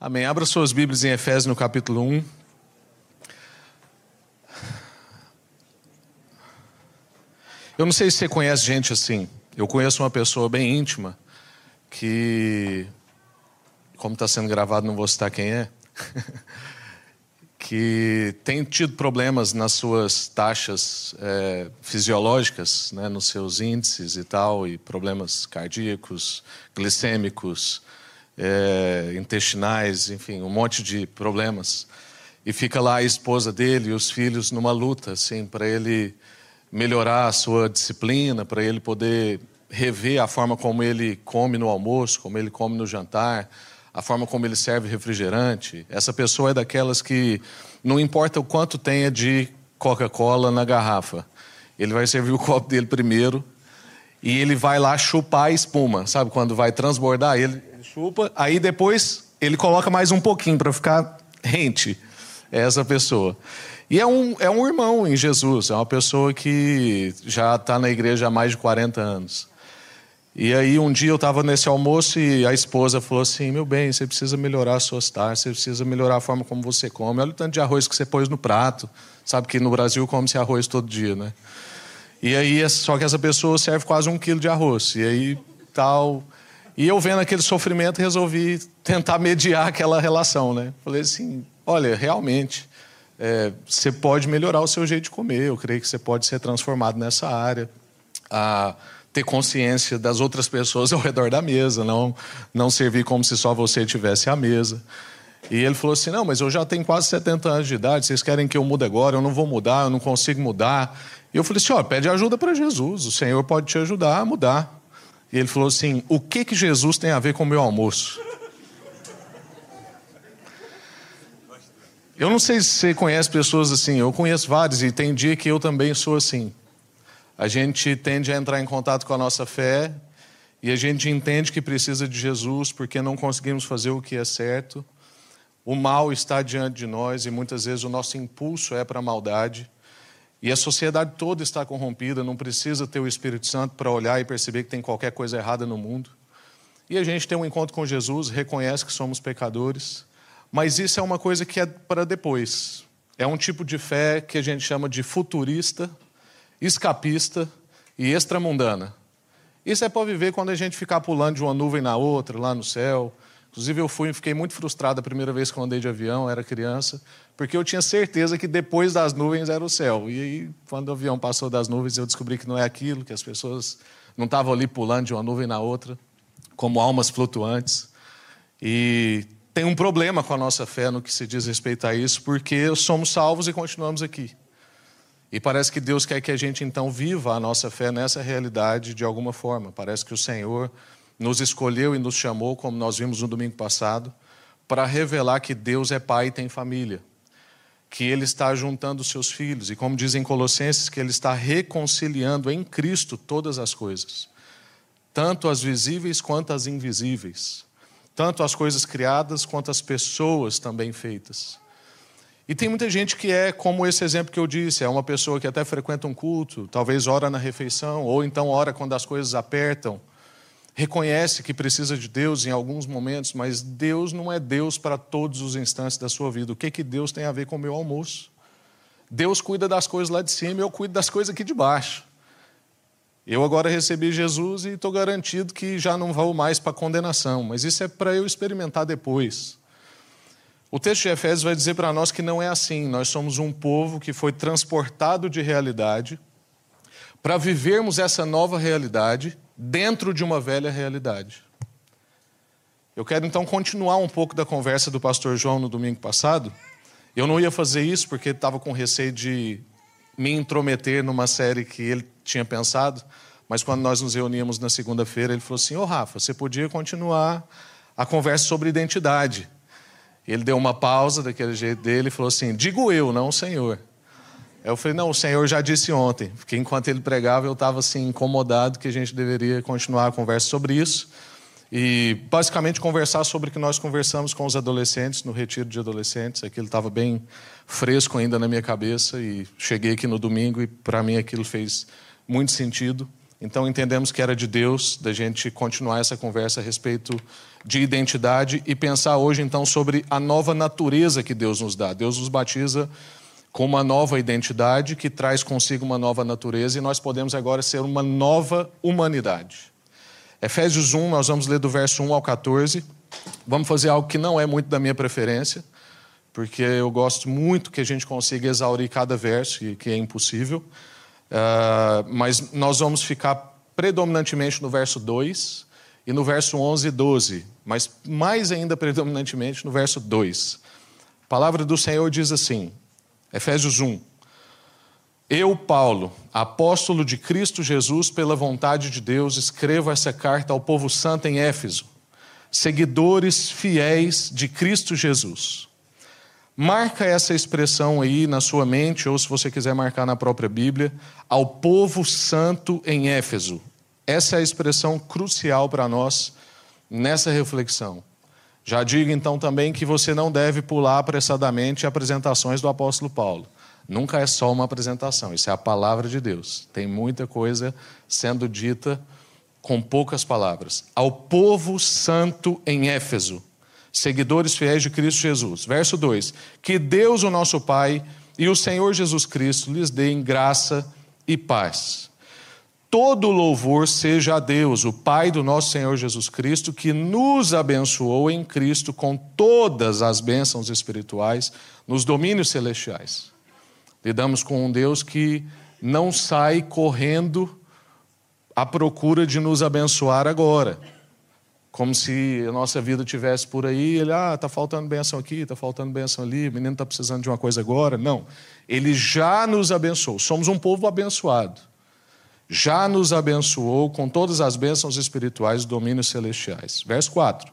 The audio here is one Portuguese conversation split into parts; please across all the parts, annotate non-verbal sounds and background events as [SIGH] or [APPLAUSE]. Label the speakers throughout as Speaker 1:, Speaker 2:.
Speaker 1: Amém. Abra suas Bíblias em Efésios no capítulo 1. Eu não sei se você conhece gente assim. Eu conheço uma pessoa bem íntima que, como está sendo gravado, não vou citar quem é, [LAUGHS] que tem tido problemas nas suas taxas é, fisiológicas, né, nos seus índices e tal, e problemas cardíacos, glicêmicos, é, intestinais, enfim, um monte de problemas. E fica lá a esposa dele e os filhos numa luta, assim, para ele melhorar a sua disciplina, para ele poder rever a forma como ele come no almoço, como ele come no jantar, a forma como ele serve refrigerante. Essa pessoa é daquelas que não importa o quanto tenha de Coca-Cola na garrafa, ele vai servir o [LAUGHS] copo dele primeiro e ele vai lá chupar a espuma, sabe? Quando vai transbordar, ele, chupa, aí depois ele coloca mais um pouquinho para ficar rente. É essa pessoa. E é um, é um irmão em Jesus, é uma pessoa que já está na igreja há mais de 40 anos. E aí um dia eu estava nesse almoço e a esposa falou assim: Meu bem, você precisa melhorar as suas taxas, você precisa melhorar a forma como você come. Olha o tanto de arroz que você pôs no prato. Sabe que no Brasil come-se arroz todo dia, né? E aí, só que essa pessoa serve quase um quilo de arroz. E aí, tal. E eu vendo aquele sofrimento, resolvi tentar mediar aquela relação, né? Falei assim: Olha, realmente é, você pode melhorar o seu jeito de comer. Eu creio que você pode ser transformado nessa área. A ter consciência das outras pessoas ao redor da mesa, não, não servir como se só você tivesse a mesa. E ele falou assim: Não, mas eu já tenho quase 70 anos de idade, vocês querem que eu mude agora? Eu não vou mudar, eu não consigo mudar. E eu falei assim: Ó, pede ajuda para Jesus, o Senhor pode te ajudar a mudar. E ele falou assim: O que, que Jesus tem a ver com o meu almoço? Eu não sei se você conhece pessoas assim, eu conheço vários e tem dia que eu também sou assim. A gente tende a entrar em contato com a nossa fé e a gente entende que precisa de Jesus porque não conseguimos fazer o que é certo. O mal está diante de nós e muitas vezes o nosso impulso é para a maldade. E a sociedade toda está corrompida, não precisa ter o Espírito Santo para olhar e perceber que tem qualquer coisa errada no mundo. E a gente tem um encontro com Jesus, reconhece que somos pecadores mas isso é uma coisa que é para depois. É um tipo de fé que a gente chama de futurista, escapista e extramundana. Isso é para viver quando a gente ficar pulando de uma nuvem na outra, lá no céu. Inclusive, eu fui e fiquei muito frustrado a primeira vez que eu andei de avião, era criança, porque eu tinha certeza que depois das nuvens era o céu. E aí, quando o avião passou das nuvens, eu descobri que não é aquilo, que as pessoas não estavam ali pulando de uma nuvem na outra, como almas flutuantes. E tem um problema com a nossa fé no que se diz respeito a isso, porque somos salvos e continuamos aqui. E parece que Deus quer que a gente então viva a nossa fé nessa realidade de alguma forma. Parece que o Senhor nos escolheu e nos chamou, como nós vimos no domingo passado, para revelar que Deus é pai e tem família. Que Ele está juntando seus filhos. E como dizem Colossenses, que Ele está reconciliando em Cristo todas as coisas, tanto as visíveis quanto as invisíveis tanto as coisas criadas quanto as pessoas também feitas. E tem muita gente que é como esse exemplo que eu disse, é uma pessoa que até frequenta um culto, talvez ora na refeição, ou então ora quando as coisas apertam, reconhece que precisa de Deus em alguns momentos, mas Deus não é Deus para todos os instantes da sua vida. O que, que Deus tem a ver com o meu almoço? Deus cuida das coisas lá de cima, eu cuido das coisas aqui de baixo. Eu agora recebi Jesus e estou garantido que já não vou mais para condenação, mas isso é para eu experimentar depois. O texto de Efésios vai dizer para nós que não é assim. Nós somos um povo que foi transportado de realidade para vivermos essa nova realidade dentro de uma velha realidade. Eu quero então continuar um pouco da conversa do pastor João no domingo passado. Eu não ia fazer isso porque estava com receio de me intrometer numa série que ele tinha pensado, mas quando nós nos reuníamos na segunda-feira, ele falou assim: Ô oh, Rafa, você podia continuar a conversa sobre identidade. Ele deu uma pausa daquele jeito dele e falou assim: Digo eu, não o Senhor. Eu falei: Não, o Senhor já disse ontem, porque enquanto ele pregava eu estava assim incomodado que a gente deveria continuar a conversa sobre isso. E basicamente conversar sobre o que nós conversamos com os adolescentes no retiro de adolescentes. Aquilo estava bem fresco ainda na minha cabeça e cheguei aqui no domingo e para mim aquilo fez muito sentido. Então entendemos que era de Deus da gente continuar essa conversa a respeito de identidade e pensar hoje então sobre a nova natureza que Deus nos dá. Deus nos batiza com uma nova identidade que traz consigo uma nova natureza e nós podemos agora ser uma nova humanidade. Efésios 1, nós vamos ler do verso 1 ao 14. Vamos fazer algo que não é muito da minha preferência, porque eu gosto muito que a gente consiga exaurir cada verso, que é impossível. Uh, mas nós vamos ficar predominantemente no verso 2 e no verso 11 e 12, mas mais ainda predominantemente no verso 2. A palavra do Senhor diz assim, Efésios 1. Eu, Paulo, apóstolo de Cristo Jesus, pela vontade de Deus, escrevo essa carta ao povo santo em Éfeso, seguidores fiéis de Cristo Jesus. Marca essa expressão aí na sua mente, ou se você quiser marcar na própria Bíblia, ao povo santo em Éfeso. Essa é a expressão crucial para nós nessa reflexão. Já digo então também que você não deve pular apressadamente apresentações do apóstolo Paulo. Nunca é só uma apresentação, isso é a palavra de Deus. Tem muita coisa sendo dita com poucas palavras. Ao povo santo em Éfeso, seguidores fiéis de Cristo Jesus. Verso 2: Que Deus, o nosso Pai, e o Senhor Jesus Cristo lhes deem graça e paz. Todo louvor seja a Deus, o Pai do nosso Senhor Jesus Cristo, que nos abençoou em Cristo com todas as bênçãos espirituais nos domínios celestiais. Lidamos com um Deus que não sai correndo à procura de nos abençoar agora. Como se a nossa vida tivesse por aí, ele, ah, está faltando bênção aqui, está faltando bênção ali, o menino está precisando de uma coisa agora. Não. Ele já nos abençoou. Somos um povo abençoado. Já nos abençoou com todas as bênçãos espirituais dos domínios celestiais. Verso 4.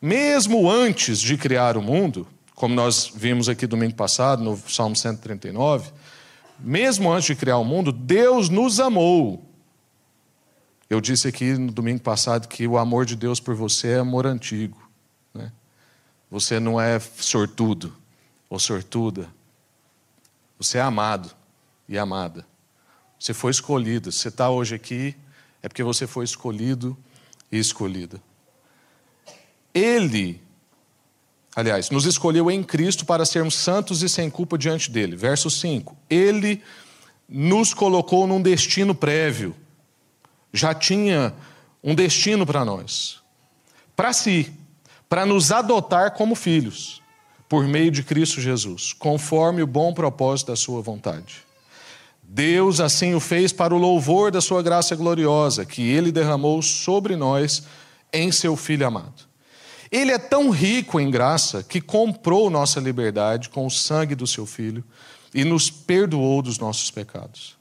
Speaker 1: Mesmo antes de criar o mundo, como nós vimos aqui domingo passado, no Salmo 139, mesmo antes de criar o mundo, Deus nos amou. Eu disse aqui no domingo passado que o amor de Deus por você é amor antigo. Né? Você não é sortudo ou sortuda. Você é amado e amada. Você foi escolhido. Você está hoje aqui é porque você foi escolhido e escolhida. Ele aliás, nos escolheu em Cristo para sermos santos e sem culpa diante dele. Verso 5. Ele nos colocou num destino prévio. Já tinha um destino para nós. Para si, para nos adotar como filhos, por meio de Cristo Jesus, conforme o bom propósito da sua vontade. Deus assim o fez para o louvor da sua graça gloriosa, que ele derramou sobre nós em seu Filho amado. Ele é tão rico em graça que comprou nossa liberdade com o sangue do seu filho e nos perdoou dos nossos pecados.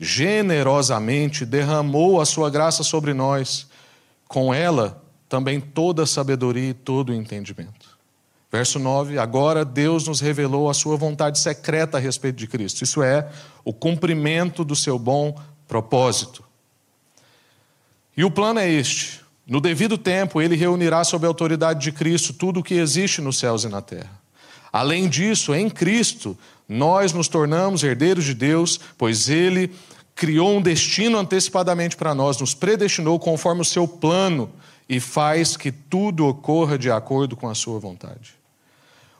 Speaker 1: Generosamente derramou a sua graça sobre nós, com ela também toda a sabedoria e todo o entendimento. Verso 9: Agora Deus nos revelou a sua vontade secreta a respeito de Cristo, isso é, o cumprimento do seu bom propósito. E o plano é este: no devido tempo, ele reunirá sob a autoridade de Cristo tudo o que existe nos céus e na terra. Além disso, em Cristo, nós nos tornamos herdeiros de Deus, pois ele criou um destino antecipadamente para nós, nos predestinou conforme o seu plano e faz que tudo ocorra de acordo com a sua vontade.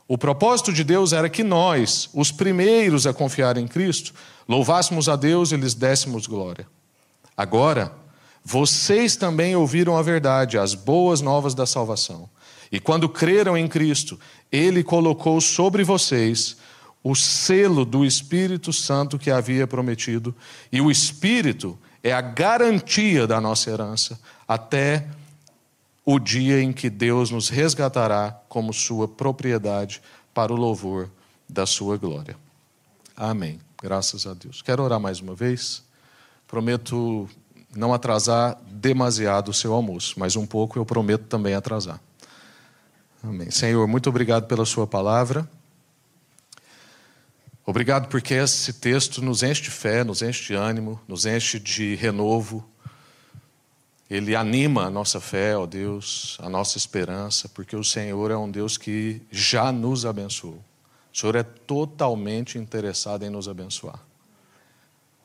Speaker 1: O propósito de Deus era que nós, os primeiros a confiar em Cristo, louvássemos a Deus e lhes dessemos glória. Agora, vocês também ouviram a verdade, as boas novas da salvação. E quando creram em Cristo, Ele colocou sobre vocês o selo do Espírito Santo que havia prometido. E o Espírito é a garantia da nossa herança até o dia em que Deus nos resgatará como sua propriedade para o louvor da sua glória. Amém. Graças a Deus. Quero orar mais uma vez. Prometo não atrasar demasiado o seu almoço, mas um pouco eu prometo também atrasar. Amém. Senhor, muito obrigado pela Sua palavra. Obrigado porque esse texto nos enche de fé, nos enche de ânimo, nos enche de renovo. Ele anima a nossa fé, ó Deus, a nossa esperança, porque o Senhor é um Deus que já nos abençoou. O Senhor é totalmente interessado em nos abençoar.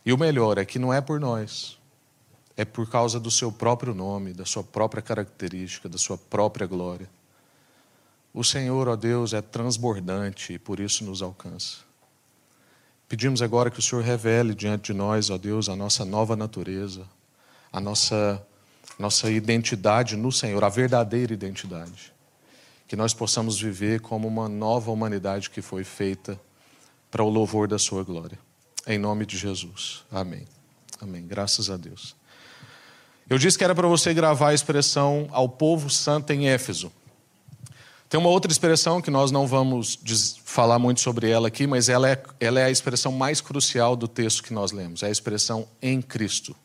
Speaker 1: E o melhor é que não é por nós, é por causa do seu próprio nome, da sua própria característica, da sua própria glória. O Senhor, ó Deus, é transbordante e por isso nos alcança. Pedimos agora que o Senhor revele diante de nós, ó Deus, a nossa nova natureza, a nossa, nossa identidade no Senhor, a verdadeira identidade. Que nós possamos viver como uma nova humanidade que foi feita para o louvor da Sua glória. Em nome de Jesus. Amém. Amém. Graças a Deus. Eu disse que era para você gravar a expressão ao povo santo em Éfeso. Tem uma outra expressão que nós não vamos falar muito sobre ela aqui, mas ela é, ela é a expressão mais crucial do texto que nós lemos, é a expressão em Cristo.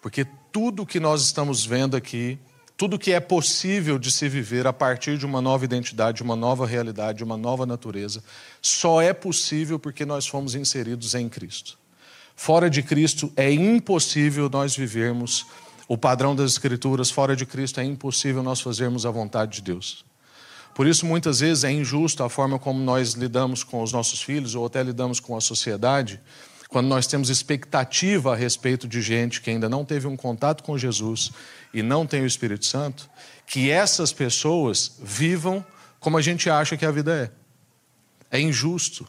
Speaker 1: Porque tudo que nós estamos vendo aqui, tudo que é possível de se viver a partir de uma nova identidade, uma nova realidade, uma nova natureza, só é possível porque nós fomos inseridos em Cristo. Fora de Cristo é impossível nós vivermos o padrão das Escrituras, fora de Cristo é impossível nós fazermos a vontade de Deus. Por isso, muitas vezes, é injusto a forma como nós lidamos com os nossos filhos ou até lidamos com a sociedade, quando nós temos expectativa a respeito de gente que ainda não teve um contato com Jesus e não tem o Espírito Santo, que essas pessoas vivam como a gente acha que a vida é. É injusto.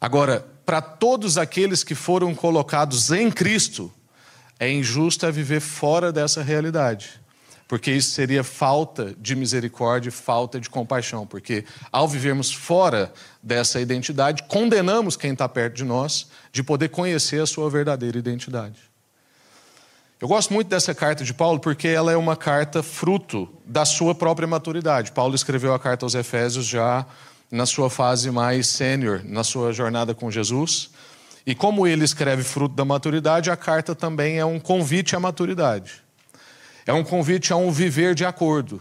Speaker 1: Agora, para todos aqueles que foram colocados em Cristo, é injusto é viver fora dessa realidade. Porque isso seria falta de misericórdia, falta de compaixão. Porque ao vivermos fora dessa identidade, condenamos quem está perto de nós de poder conhecer a sua verdadeira identidade. Eu gosto muito dessa carta de Paulo porque ela é uma carta fruto da sua própria maturidade. Paulo escreveu a carta aos Efésios já na sua fase mais sênior, na sua jornada com Jesus. E como ele escreve fruto da maturidade, a carta também é um convite à maturidade. É um convite a um viver de acordo.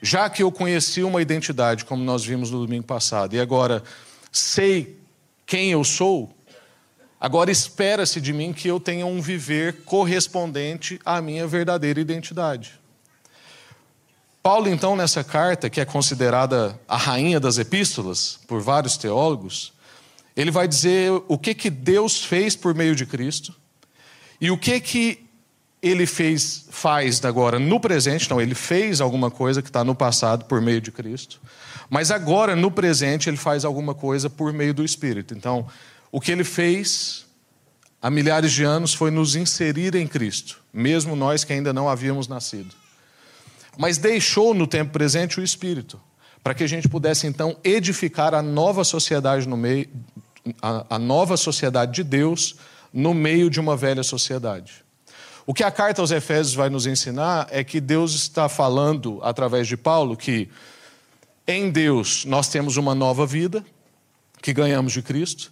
Speaker 1: Já que eu conheci uma identidade, como nós vimos no domingo passado, e agora sei quem eu sou, agora espera-se de mim que eu tenha um viver correspondente à minha verdadeira identidade. Paulo, então, nessa carta, que é considerada a rainha das epístolas por vários teólogos, ele vai dizer o que, que Deus fez por meio de Cristo e o que, que ele fez, faz agora no presente, não, ele fez alguma coisa que está no passado por meio de Cristo, mas agora no presente ele faz alguma coisa por meio do Espírito. Então, o que ele fez há milhares de anos foi nos inserir em Cristo, mesmo nós que ainda não havíamos nascido mas deixou no tempo presente o Espírito, para que a gente pudesse então edificar a nova sociedade no meio, a, a nova sociedade de Deus no meio de uma velha sociedade. O que a carta aos Efésios vai nos ensinar é que Deus está falando através de Paulo que em Deus nós temos uma nova vida que ganhamos de Cristo.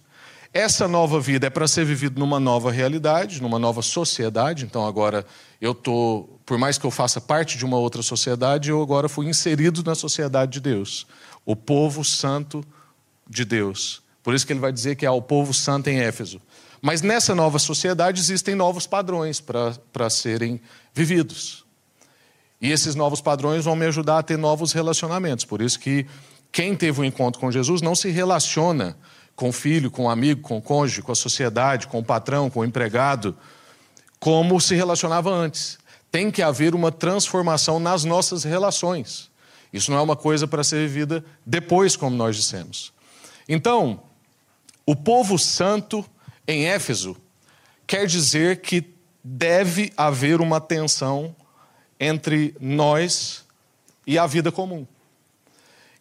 Speaker 1: Essa nova vida é para ser vivida numa nova realidade, numa nova sociedade. Então agora eu estou por mais que eu faça parte de uma outra sociedade, eu agora fui inserido na sociedade de Deus, o povo santo de Deus. Por isso que ele vai dizer que é o povo santo em Éfeso. Mas nessa nova sociedade existem novos padrões para serem vividos. E esses novos padrões vão me ajudar a ter novos relacionamentos. Por isso que quem teve um encontro com Jesus não se relaciona com o filho, com o amigo, com o cônjuge, com a sociedade, com o patrão, com o empregado, como se relacionava antes tem que haver uma transformação nas nossas relações. Isso não é uma coisa para ser vivida depois, como nós dissemos. Então, o povo santo em Éfeso quer dizer que deve haver uma tensão entre nós e a vida comum.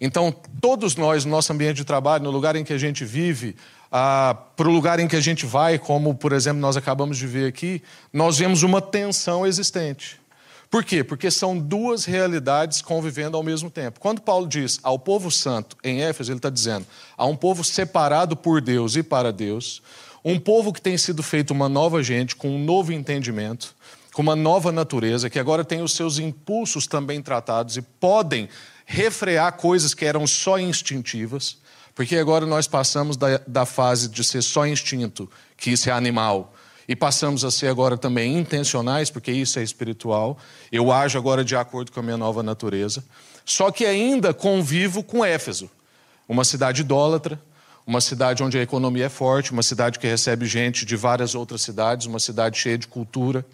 Speaker 1: Então, todos nós, no nosso ambiente de trabalho, no lugar em que a gente vive, ah, para o lugar em que a gente vai, como por exemplo nós acabamos de ver aqui, nós vemos uma tensão existente. Por quê? Porque são duas realidades convivendo ao mesmo tempo. Quando Paulo diz ao povo santo em Éfeso, ele está dizendo a um povo separado por Deus e para Deus, um povo que tem sido feito uma nova gente, com um novo entendimento, com uma nova natureza, que agora tem os seus impulsos também tratados e podem refrear coisas que eram só instintivas. Porque agora nós passamos da, da fase de ser só instinto, que isso é animal, e passamos a ser agora também intencionais, porque isso é espiritual. Eu ajo agora de acordo com a minha nova natureza. Só que ainda convivo com Éfeso, uma cidade idólatra, uma cidade onde a economia é forte, uma cidade que recebe gente de várias outras cidades, uma cidade cheia de cultura.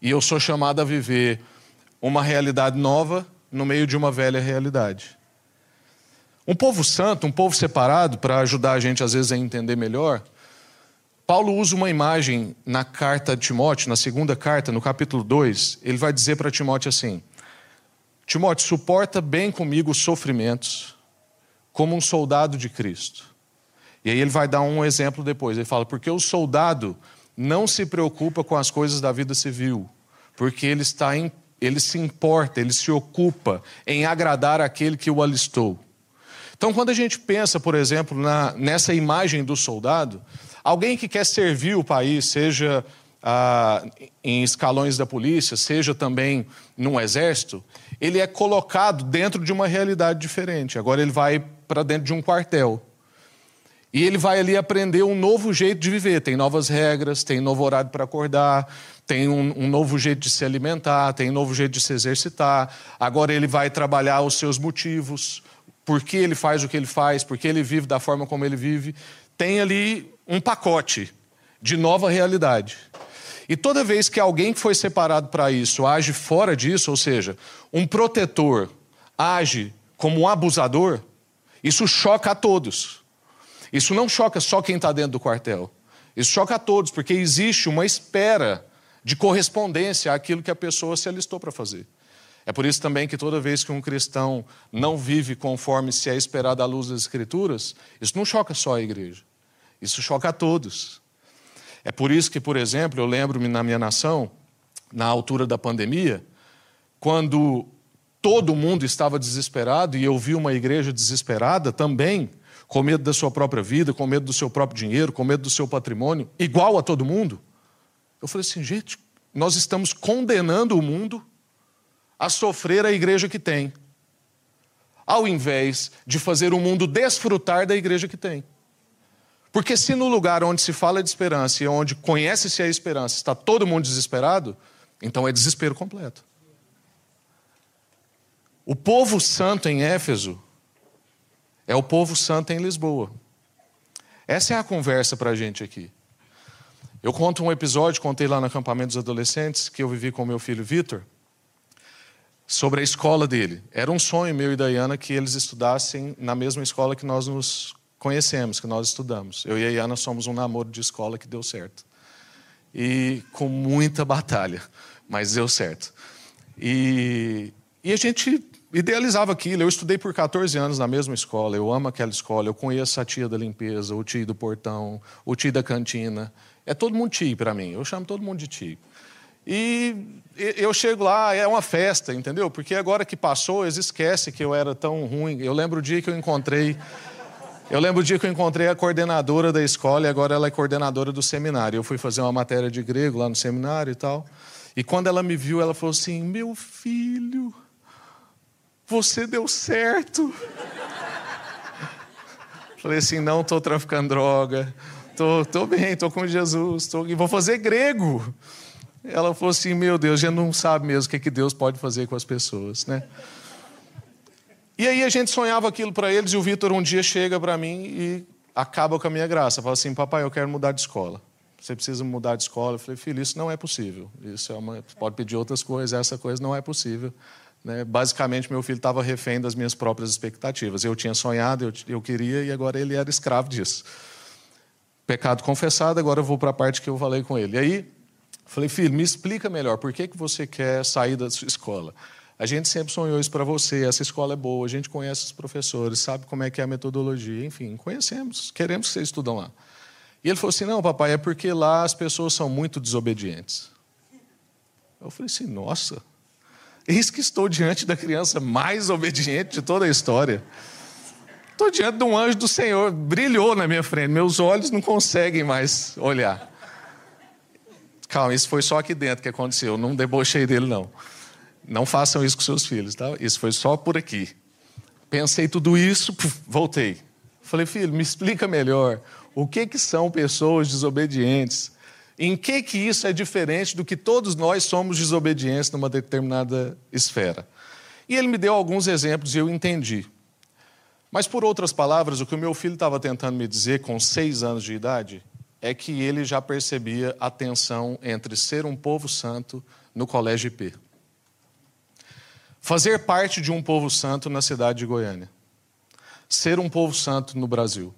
Speaker 1: E eu sou chamado a viver uma realidade nova no meio de uma velha realidade. Um povo santo, um povo separado, para ajudar a gente às vezes a entender melhor, Paulo usa uma imagem na carta de Timóteo, na segunda carta, no capítulo 2, ele vai dizer para Timóteo assim: Timóteo, suporta bem comigo os sofrimentos, como um soldado de Cristo. E aí ele vai dar um exemplo depois. Ele fala: porque o soldado não se preocupa com as coisas da vida civil, porque ele está em, ele se importa, ele se ocupa em agradar aquele que o alistou. Então, quando a gente pensa, por exemplo, na, nessa imagem do soldado, alguém que quer servir o país, seja ah, em escalões da polícia, seja também num exército, ele é colocado dentro de uma realidade diferente. Agora ele vai para dentro de um quartel. E ele vai ali aprender um novo jeito de viver. Tem novas regras, tem novo horário para acordar, tem um, um, novo jeito de se alimentar, tem um novo jeito de se exercitar. Agora ele vai trabalhar os seus motivos, por que ele faz o que ele faz, por que ele vive da forma como ele vive. Tem ali um pacote de nova realidade. E toda vez que alguém que foi separado para isso age fora disso, ou seja, um protetor age como um abusador, isso choca a todos. Isso não choca só quem está dentro do quartel. Isso choca a todos, porque existe uma espera de correspondência àquilo que a pessoa se alistou para fazer. É por isso também que toda vez que um cristão não vive conforme se é esperado à luz das Escrituras, isso não choca só a igreja. Isso choca a todos. É por isso que, por exemplo, eu lembro-me na minha nação, na altura da pandemia, quando todo mundo estava desesperado e eu vi uma igreja desesperada também, com medo da sua própria vida, com medo do seu próprio dinheiro, com medo do seu patrimônio, igual a todo mundo. Eu falei assim, gente, nós estamos condenando o mundo a sofrer a igreja que tem, ao invés de fazer o mundo desfrutar da igreja que tem. Porque se no lugar onde se fala de esperança e onde conhece-se a esperança está todo mundo desesperado, então é desespero completo. O povo santo em Éfeso é o povo santo em Lisboa. Essa é a conversa para a gente aqui. Eu conto um episódio, contei lá no acampamento dos adolescentes, que eu vivi com meu filho Vitor, sobre a escola dele. Era um sonho meu e da Iana que eles estudassem na mesma escola que nós nos conhecemos, que nós estudamos. Eu e a Iana somos um namoro de escola que deu certo. E com muita batalha, mas deu certo. E, e a gente idealizava aquilo. Eu estudei por 14 anos na mesma escola, eu amo aquela escola, eu conheço a tia da limpeza, o tio do portão, o tio da cantina. É todo mundo tio para mim, eu chamo todo mundo de tio. E eu chego lá, é uma festa, entendeu? Porque agora que passou, eles esquecem que eu era tão ruim. Eu lembro o dia que eu encontrei. Eu lembro o dia que eu encontrei a coordenadora da escola e agora ela é coordenadora do seminário. Eu fui fazer uma matéria de grego lá no seminário e tal. E quando ela me viu, ela falou assim: Meu filho, você deu certo. Falei assim: não estou traficando droga, estou tô, tô bem, estou com Jesus, tô, e vou fazer grego. Ela falou assim: meu Deus, a gente não sabe mesmo o que, que Deus pode fazer com as pessoas, né? E aí a gente sonhava aquilo para eles, e o Vitor um dia chega para mim e acaba com a minha graça. Fala assim: papai, eu quero mudar de escola. Você precisa mudar de escola. Eu falei: filho, isso não é possível. Isso é uma. Pode pedir outras coisas, essa coisa não é possível. Né? Basicamente, meu filho estava refém das minhas próprias expectativas. Eu tinha sonhado, eu, eu queria, e agora ele era escravo disso. Pecado confessado, agora eu vou para a parte que eu falei com ele. E aí, falei, filho, me explica melhor, por que, que você quer sair da sua escola? A gente sempre sonhou isso para você, essa escola é boa, a gente conhece os professores, sabe como é que é a metodologia, enfim, conhecemos, queremos que vocês estudam lá. E ele falou assim, não, papai, é porque lá as pessoas são muito desobedientes. Eu falei assim, nossa, Eis que estou diante da criança mais obediente de toda a história. Estou diante de um anjo do Senhor, brilhou na minha frente, meus olhos não conseguem mais olhar. Calma, isso foi só aqui dentro que aconteceu, não debochei dele, não. Não façam isso com seus filhos, tá? Isso foi só por aqui. Pensei tudo isso, puf, voltei. Falei, filho, me explica melhor. O que, que são pessoas desobedientes? Em que que isso é diferente do que todos nós somos desobedientes numa determinada esfera? E ele me deu alguns exemplos e eu entendi. Mas, por outras palavras, o que o meu filho estava tentando me dizer com seis anos de idade é que ele já percebia a tensão entre ser um povo santo no Colégio IP. Fazer parte de um povo santo na cidade de Goiânia. Ser um povo santo no Brasil.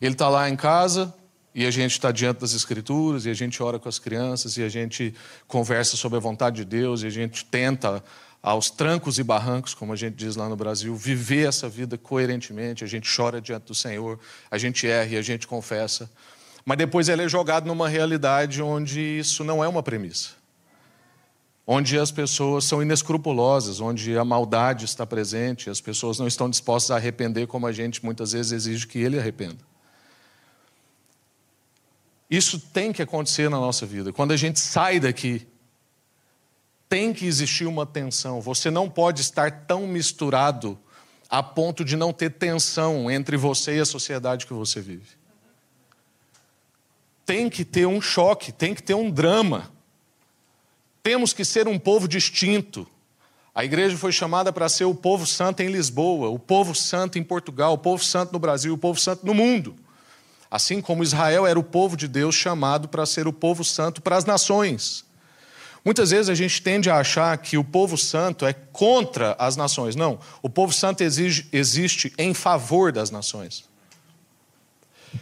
Speaker 1: Ele está lá em casa e a gente está diante das Escrituras e a gente ora com as crianças e a gente conversa sobre a vontade de Deus e a gente tenta aos trancos e barrancos, como a gente diz lá no Brasil, viver essa vida coerentemente. A gente chora diante do Senhor, a gente erra e a gente confessa. Mas depois ele é jogado numa realidade onde isso não é uma premissa. Onde as pessoas são inescrupulosas, onde a maldade está presente, as pessoas não estão dispostas a arrepender como a gente muitas vezes exige que ele arrependa. Isso tem que acontecer na nossa vida. Quando a gente sai daqui tem que existir uma tensão. Você não pode estar tão misturado a ponto de não ter tensão entre você e a sociedade que você vive. Tem que ter um choque, tem que ter um drama. Temos que ser um povo distinto. A igreja foi chamada para ser o povo santo em Lisboa, o povo santo em Portugal, o povo santo no Brasil, o povo santo no mundo. Assim como Israel era o povo de Deus chamado para ser o povo santo para as nações. Muitas vezes a gente tende a achar que o povo santo é contra as nações. Não, o povo santo exige, existe em favor das nações.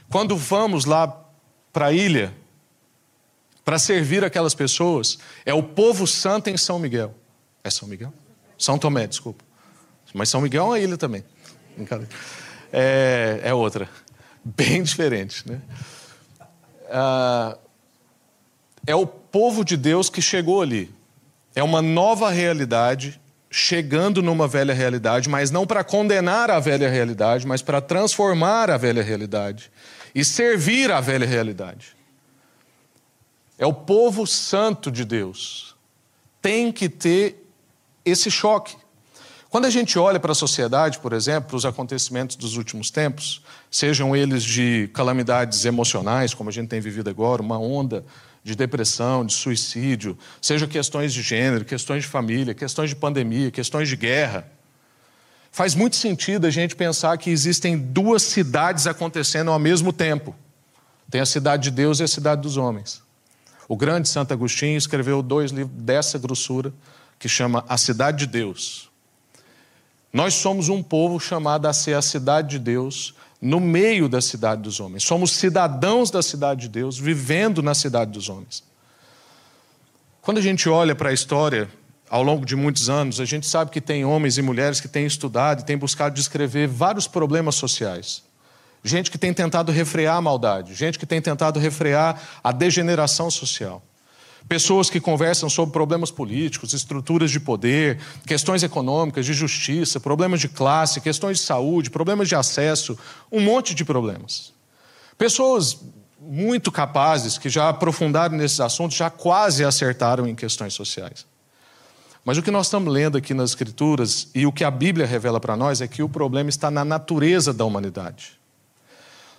Speaker 1: Quando vamos lá para a ilha, para servir aquelas pessoas, é o povo santo em São Miguel. É São Miguel? São Tomé, desculpa. Mas São Miguel é uma ilha também. É, é outra. Bem diferente, né? Ah, é o povo de Deus que chegou ali. É uma nova realidade chegando numa velha realidade, mas não para condenar a velha realidade, mas para transformar a velha realidade e servir a velha realidade. É o povo santo de Deus. Tem que ter esse choque. Quando a gente olha para a sociedade, por exemplo, os acontecimentos dos últimos tempos, sejam eles de calamidades emocionais, como a gente tem vivido agora, uma onda de depressão, de suicídio, seja questões de gênero, questões de família, questões de pandemia, questões de guerra. Faz muito sentido a gente pensar que existem duas cidades acontecendo ao mesmo tempo. Tem a cidade de Deus e a cidade dos homens. O grande Santo Agostinho escreveu dois livros dessa grossura, que chama A Cidade de Deus. Nós somos um povo chamado a ser a cidade de Deus, no meio da cidade dos homens. Somos cidadãos da cidade de Deus, vivendo na cidade dos homens. Quando a gente olha para a história, ao longo de muitos anos, a gente sabe que tem homens e mulheres que têm estudado e têm buscado descrever vários problemas sociais. Gente que tem tentado refrear a maldade, gente que tem tentado refrear a degeneração social. Pessoas que conversam sobre problemas políticos, estruturas de poder, questões econômicas, de justiça, problemas de classe, questões de saúde, problemas de acesso, um monte de problemas. Pessoas muito capazes que já aprofundaram nesses assuntos, já quase acertaram em questões sociais. Mas o que nós estamos lendo aqui nas Escrituras e o que a Bíblia revela para nós é que o problema está na natureza da humanidade.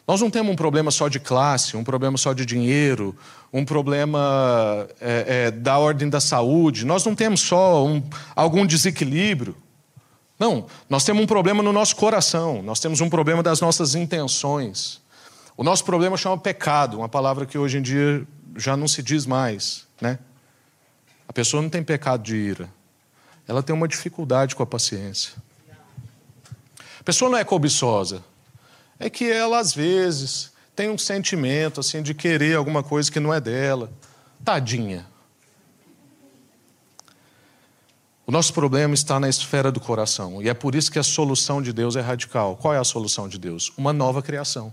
Speaker 1: Nós não temos um problema só de classe, um problema só de dinheiro, um problema é, é, da ordem da saúde. Nós não temos só um, algum desequilíbrio. Não, nós temos um problema no nosso coração, nós temos um problema das nossas intenções. O nosso problema chama pecado, uma palavra que hoje em dia já não se diz mais. Né? A pessoa não tem pecado de ira, ela tem uma dificuldade com a paciência. A pessoa não é cobiçosa, é que ela, às vezes, tem um sentimento assim de querer alguma coisa que não é dela. Tadinha. O nosso problema está na esfera do coração. E é por isso que a solução de Deus é radical. Qual é a solução de Deus? Uma nova criação.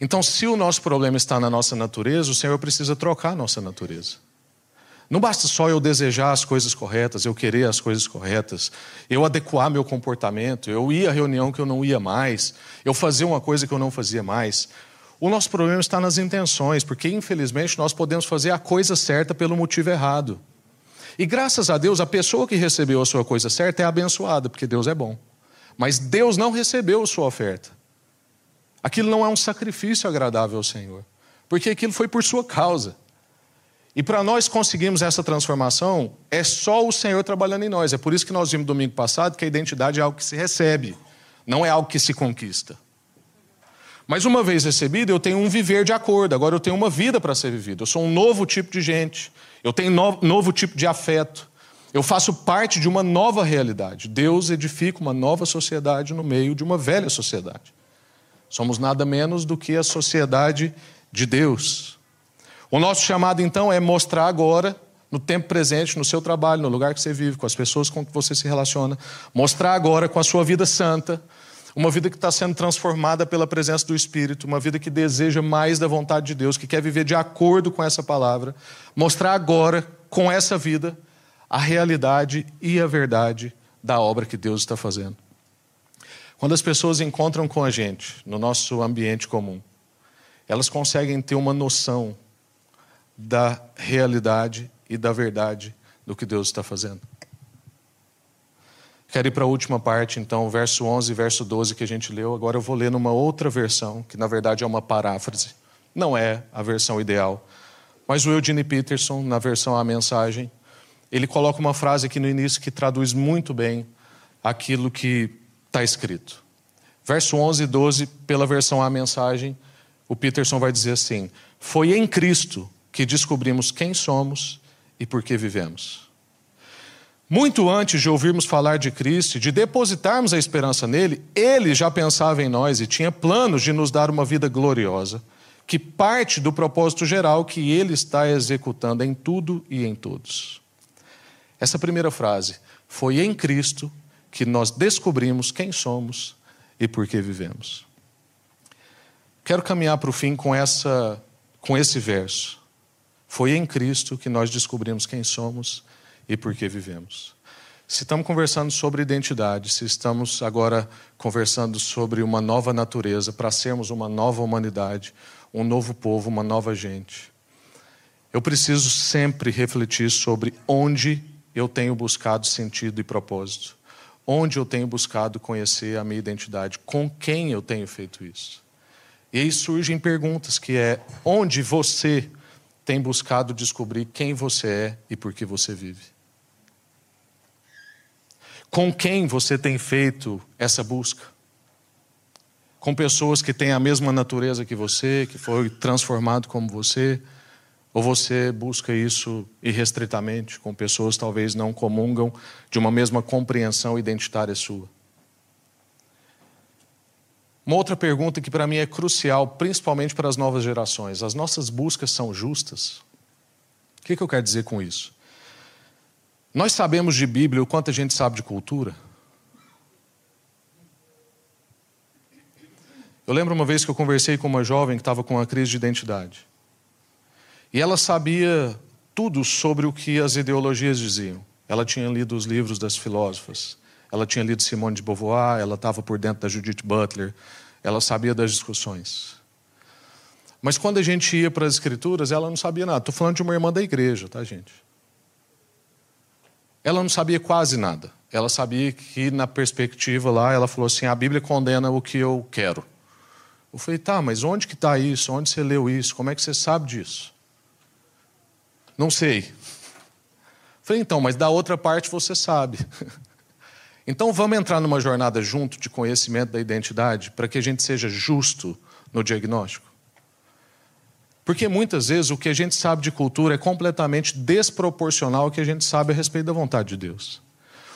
Speaker 1: Então, se o nosso problema está na nossa natureza, o Senhor precisa trocar a nossa natureza. Não basta só eu desejar as coisas corretas, eu querer as coisas corretas, eu adequar meu comportamento, eu ir à reunião que eu não ia mais, eu fazer uma coisa que eu não fazia mais. O nosso problema está nas intenções, porque infelizmente nós podemos fazer a coisa certa pelo motivo errado. E graças a Deus, a pessoa que recebeu a sua coisa certa é abençoada, porque Deus é bom. Mas Deus não recebeu a sua oferta. Aquilo não é um sacrifício agradável ao Senhor, porque aquilo foi por sua causa. E para nós conseguirmos essa transformação, é só o Senhor trabalhando em nós. É por isso que nós vimos domingo passado que a identidade é algo que se recebe Não é algo que se conquista. Mas uma vez recebido, eu tenho um viver de acordo. Agora eu tenho uma vida para ser vivida. Eu sou um novo tipo de gente. Eu tenho um novo tipo de afeto. Eu faço parte de uma nova realidade. Deus edifica uma nova sociedade no meio de uma velha sociedade. Somos nada menos do que a sociedade de Deus. O nosso chamado, então, é mostrar agora, no tempo presente, no seu trabalho, no lugar que você vive, com as pessoas com que você se relaciona, mostrar agora com a sua vida santa, uma vida que está sendo transformada pela presença do Espírito, uma vida que deseja mais da vontade de Deus, que quer viver de acordo com essa palavra, mostrar agora, com essa vida, a realidade e a verdade da obra que Deus está fazendo. Quando as pessoas encontram com a gente no nosso ambiente comum, elas conseguem ter uma noção da realidade e da verdade do que Deus está fazendo. Quero ir para a última parte, então, verso 11 e verso 12 que a gente leu. Agora eu vou ler numa outra versão, que na verdade é uma paráfrase. Não é a versão ideal. Mas o Eugene Peterson, na versão A Mensagem, ele coloca uma frase aqui no início que traduz muito bem aquilo que está escrito. Verso 11 e 12, pela versão A Mensagem, o Peterson vai dizer assim: Foi em Cristo que descobrimos quem somos e por que vivemos. Muito antes de ouvirmos falar de Cristo de depositarmos a esperança nele, ele já pensava em nós e tinha planos de nos dar uma vida gloriosa, que parte do propósito geral que ele está executando em tudo e em todos. Essa primeira frase, foi em Cristo que nós descobrimos quem somos e por que vivemos. Quero caminhar para o fim com, essa, com esse verso. Foi em Cristo que nós descobrimos quem somos e por que vivemos. Se estamos conversando sobre identidade, se estamos agora conversando sobre uma nova natureza, para sermos uma nova humanidade, um novo povo, uma nova gente, eu preciso sempre refletir sobre onde eu tenho buscado sentido e propósito, onde eu tenho buscado conhecer a minha identidade, com quem eu tenho feito isso. E aí surgem perguntas que é onde você tem buscado descobrir quem você é e por que você vive. Com quem você tem feito essa busca? Com pessoas que têm a mesma natureza que você, que foi transformado como você? Ou você busca isso irrestritamente, com pessoas talvez não comungam de uma mesma compreensão identitária sua? Uma outra pergunta que para mim é crucial, principalmente para as novas gerações: as nossas buscas são justas? O que, que eu quero dizer com isso? Nós sabemos de Bíblia o quanto a gente sabe de cultura? Eu lembro uma vez que eu conversei com uma jovem que estava com uma crise de identidade. E ela sabia tudo sobre o que as ideologias diziam. Ela tinha lido os livros das filósofas. Ela tinha lido Simone de Beauvoir, ela estava por dentro da Judith Butler. Ela sabia das discussões. Mas quando a gente ia para as escrituras, ela não sabia nada. Estou falando de uma irmã da igreja, tá, gente? Ela não sabia quase nada. Ela sabia que, na perspectiva lá, ela falou assim: a Bíblia condena o que eu quero. Eu falei: tá, mas onde que está isso? Onde você leu isso? Como é que você sabe disso? Não sei. [LAUGHS] Eu falei: então, mas da outra parte você sabe. [LAUGHS] Então vamos entrar numa jornada junto de conhecimento da identidade para que a gente seja justo no diagnóstico. Porque muitas vezes o que a gente sabe de cultura é completamente desproporcional ao que a gente sabe a respeito da vontade de Deus.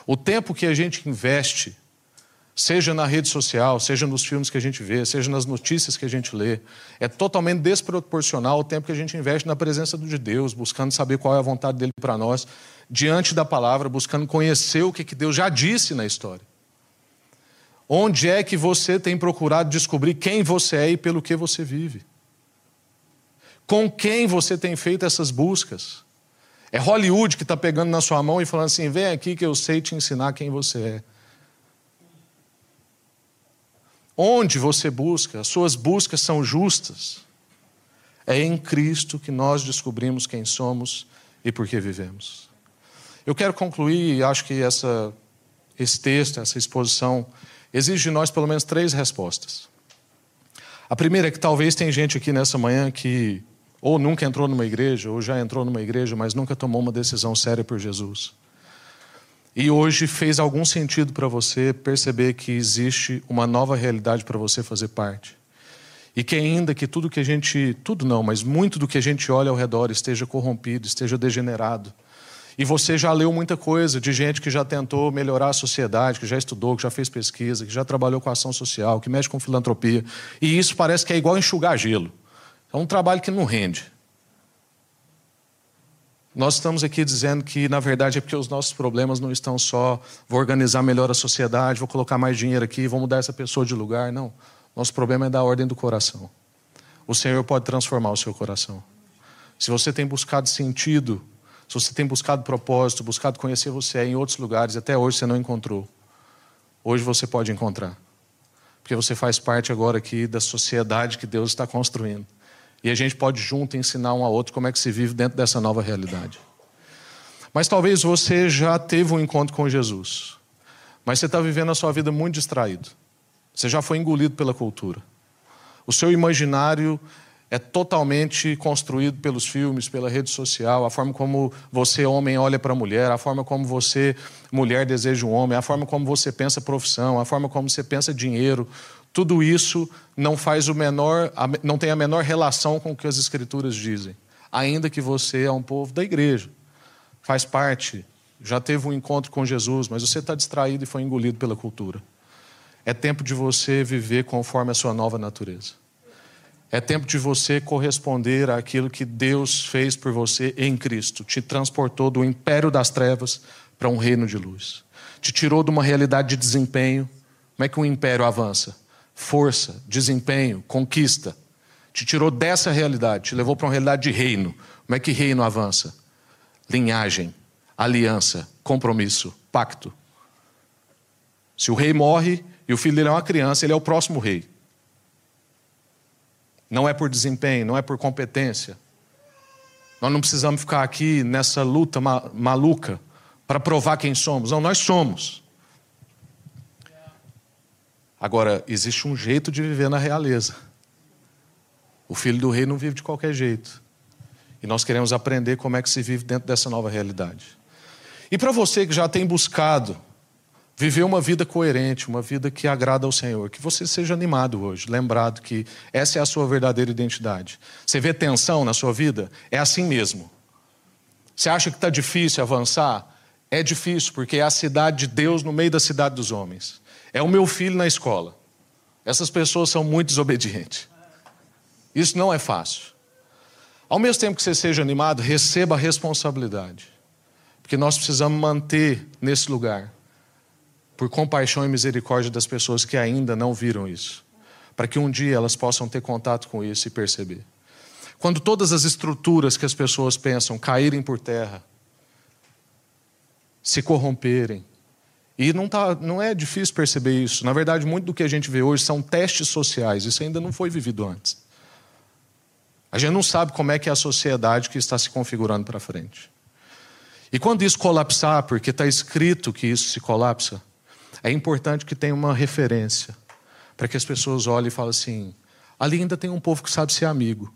Speaker 1: O tempo que a gente investe, seja na rede social, seja nos filmes que a gente vê, seja nas notícias que a gente lê, é totalmente desproporcional ao tempo que a gente investe na presença de Deus, buscando saber qual é a vontade dele para nós, diante da palavra, buscando conhecer o que Deus já disse na história. Onde é que você tem procurado descobrir quem você é e pelo que você vive? Com quem você tem feito essas buscas? É Hollywood que está pegando na sua mão e falando assim: vem aqui que eu sei te ensinar quem você é. Onde você busca, as suas buscas são justas. É em Cristo que nós descobrimos quem somos e por que vivemos. Eu quero concluir, e acho que essa, esse texto, essa exposição, exige de nós pelo menos três respostas. A primeira é que talvez tem gente aqui nessa manhã que ou nunca entrou numa igreja, ou já entrou numa igreja, mas nunca tomou uma decisão séria por Jesus. E hoje fez algum sentido para você perceber que existe uma nova realidade para você fazer parte. E que ainda que tudo que a gente, tudo não, mas muito do que a gente olha ao redor esteja corrompido, esteja degenerado. E você já leu muita coisa de gente que já tentou melhorar a sociedade, que já estudou, que já fez pesquisa, que já trabalhou com ação social, que mexe com filantropia. E isso parece que é igual enxugar gelo. É um trabalho que não rende. Nós estamos aqui dizendo que, na verdade, é porque os nossos problemas não estão só vou organizar melhor a sociedade, vou colocar mais dinheiro aqui, vou mudar essa pessoa de lugar. Não. Nosso problema é da ordem do coração. O Senhor pode transformar o seu coração. Se você tem buscado sentido, se você tem buscado propósito, buscado conhecer você em outros lugares, até hoje você não encontrou. Hoje você pode encontrar. Porque você faz parte agora aqui da sociedade que Deus está construindo. E a gente pode junto ensinar um ao outro como é que se vive dentro dessa nova realidade. Mas talvez você já teve um encontro com Jesus, mas você está vivendo a sua vida muito distraído. Você já foi engolido pela cultura. O seu imaginário é totalmente construído pelos filmes, pela rede social, a forma como você, homem, olha para a mulher, a forma como você, mulher, deseja um homem, a forma como você pensa profissão, a forma como você pensa dinheiro, tudo isso não faz o menor, não tem a menor relação com o que as escrituras dizem. Ainda que você é um povo da igreja, faz parte, já teve um encontro com Jesus, mas você está distraído e foi engolido pela cultura. É tempo de você viver conforme a sua nova natureza. É tempo de você corresponder àquilo que Deus fez por você em Cristo. Te transportou do império das trevas para um reino de luz. Te tirou de uma realidade de desempenho. Como é que um império avança? Força, desempenho, conquista. Te tirou dessa realidade, te levou para uma realidade de reino. Como é que reino avança? Linhagem, aliança, compromisso, pacto. Se o rei morre e o filho dele é uma criança, ele é o próximo rei. Não é por desempenho, não é por competência. Nós não precisamos ficar aqui nessa luta maluca para provar quem somos. Não, nós somos. Agora, existe um jeito de viver na realeza. O filho do rei não vive de qualquer jeito. E nós queremos aprender como é que se vive dentro dessa nova realidade. E para você que já tem buscado viver uma vida coerente, uma vida que agrada ao Senhor, que você seja animado hoje, lembrado que essa é a sua verdadeira identidade. Você vê tensão na sua vida? É assim mesmo. Você acha que está difícil avançar? É difícil, porque é a cidade de Deus no meio da cidade dos homens. É o meu filho na escola. Essas pessoas são muito desobedientes. Isso não é fácil. Ao mesmo tempo que você seja animado, receba a responsabilidade. Porque nós precisamos manter nesse lugar, por compaixão e misericórdia das pessoas que ainda não viram isso, para que um dia elas possam ter contato com isso e perceber. Quando todas as estruturas que as pessoas pensam caírem por terra, se corromperem, e não, tá, não é difícil perceber isso. Na verdade, muito do que a gente vê hoje são testes sociais. Isso ainda não foi vivido antes. A gente não sabe como é que é a sociedade que está se configurando para frente. E quando isso colapsar, porque está escrito que isso se colapsa, é importante que tenha uma referência para que as pessoas olhem e falem assim: ali ainda tem um povo que sabe ser amigo,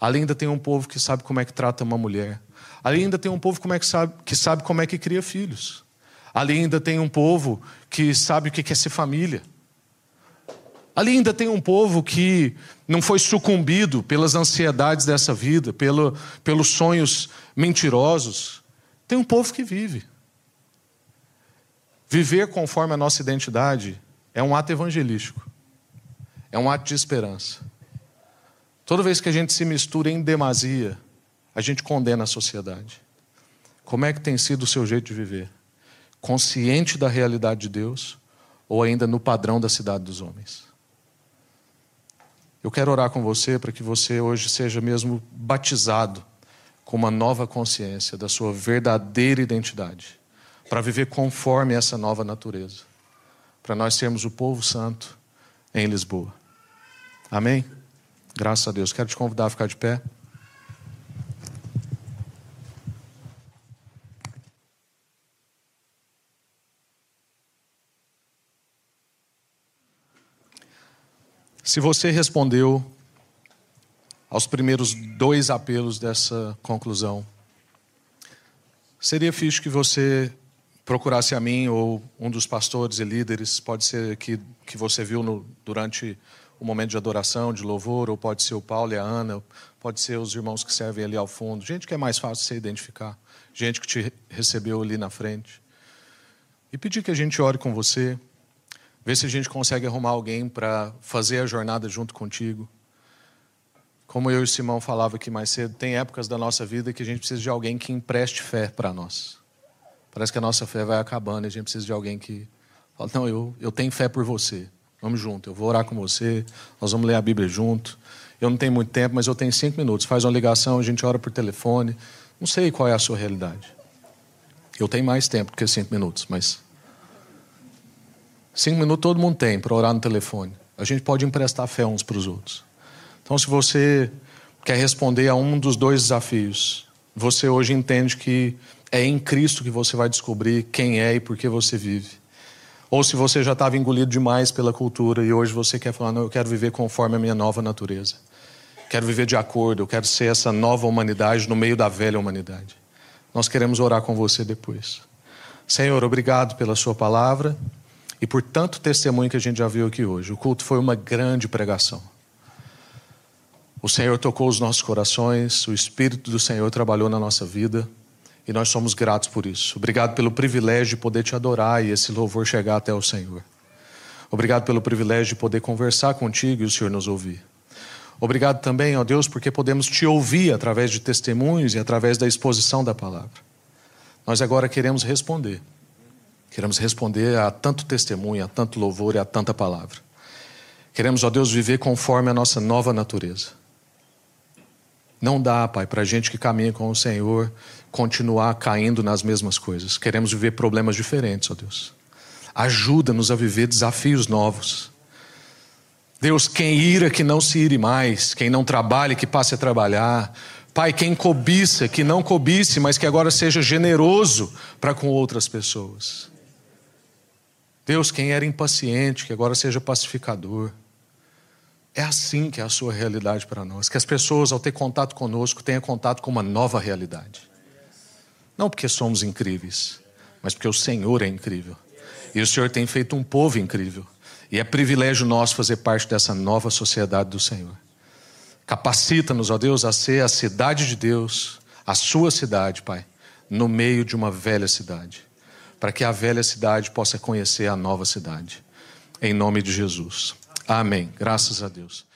Speaker 1: ali ainda tem um povo que sabe como é que trata uma mulher, ali ainda tem um povo como é que, sabe, que sabe como é que cria filhos. Ali ainda tem um povo que sabe o que é ser família. Ali ainda tem um povo que não foi sucumbido pelas ansiedades dessa vida, pelo, pelos sonhos mentirosos. Tem um povo que vive. Viver conforme a nossa identidade é um ato evangelístico, é um ato de esperança. Toda vez que a gente se mistura em demasia, a gente condena a sociedade. Como é que tem sido o seu jeito de viver? Consciente da realidade de Deus ou ainda no padrão da cidade dos homens. Eu quero orar com você para que você hoje seja mesmo batizado com uma nova consciência da sua verdadeira identidade, para viver conforme essa nova natureza, para nós sermos o povo santo em Lisboa. Amém? Graças a Deus. Quero te convidar a ficar de pé. Se você respondeu aos primeiros dois apelos dessa conclusão, seria fixe que você procurasse a mim ou um dos pastores e líderes, pode ser que, que você viu no, durante o momento de adoração, de louvor, ou pode ser o Paulo e a Ana, pode ser os irmãos que servem ali ao fundo, gente que é mais fácil você identificar, gente que te recebeu ali na frente. E pedir que a gente ore com você, ver se a gente consegue arrumar alguém para fazer a jornada junto contigo. Como eu e o Simão falava aqui mais cedo, tem épocas da nossa vida que a gente precisa de alguém que empreste fé para nós. Parece que a nossa fé vai acabando e a gente precisa de alguém que fala: Não, eu, eu tenho fé por você. Vamos junto, eu vou orar com você, nós vamos ler a Bíblia junto. Eu não tenho muito tempo, mas eu tenho cinco minutos. Faz uma ligação, a gente ora por telefone. Não sei qual é a sua realidade. Eu tenho mais tempo do que cinco minutos, mas. Cinco minutos todo mundo tem para orar no telefone. A gente pode emprestar fé uns para os outros. Então, se você quer responder a um dos dois desafios, você hoje entende que é em Cristo que você vai descobrir quem é e por que você vive. Ou se você já estava engolido demais pela cultura e hoje você quer falar, não, eu quero viver conforme a minha nova natureza. Quero viver de acordo, eu quero ser essa nova humanidade no meio da velha humanidade. Nós queremos orar com você depois. Senhor, obrigado pela Sua palavra e por tanto testemunho que a gente já viu aqui hoje. O culto foi uma grande pregação. O Senhor tocou os nossos corações, o Espírito do Senhor trabalhou na nossa vida. E nós somos gratos por isso. Obrigado pelo privilégio de poder te adorar e esse louvor chegar até o Senhor. Obrigado pelo privilégio de poder conversar contigo e o Senhor nos ouvir. Obrigado também, ó Deus, porque podemos te ouvir através de testemunhos e através da exposição da palavra. Nós agora queremos responder. Queremos responder a tanto testemunho, a tanto louvor e a tanta palavra. Queremos, ó Deus, viver conforme a nossa nova natureza. Não dá, Pai, para a gente que caminha com o Senhor continuar caindo nas mesmas coisas. Queremos viver problemas diferentes, ó Deus. Ajuda-nos a viver desafios novos. Deus, quem ira, que não se ire mais. Quem não trabalhe, que passe a trabalhar. Pai, quem cobiça, que não cobice, mas que agora seja generoso para com outras pessoas. Deus, quem era impaciente, que agora seja pacificador. É assim que é a sua realidade para nós. Que as pessoas, ao ter contato conosco, tenham contato com uma nova realidade. Não porque somos incríveis, mas porque o Senhor é incrível. E o Senhor tem feito um povo incrível. E é privilégio nosso fazer parte dessa nova sociedade do Senhor. Capacita-nos, ó Deus, a ser a cidade de Deus, a sua cidade, Pai, no meio de uma velha cidade, para que a velha cidade possa conhecer a nova cidade. Em nome de Jesus. Amém. Graças a Deus.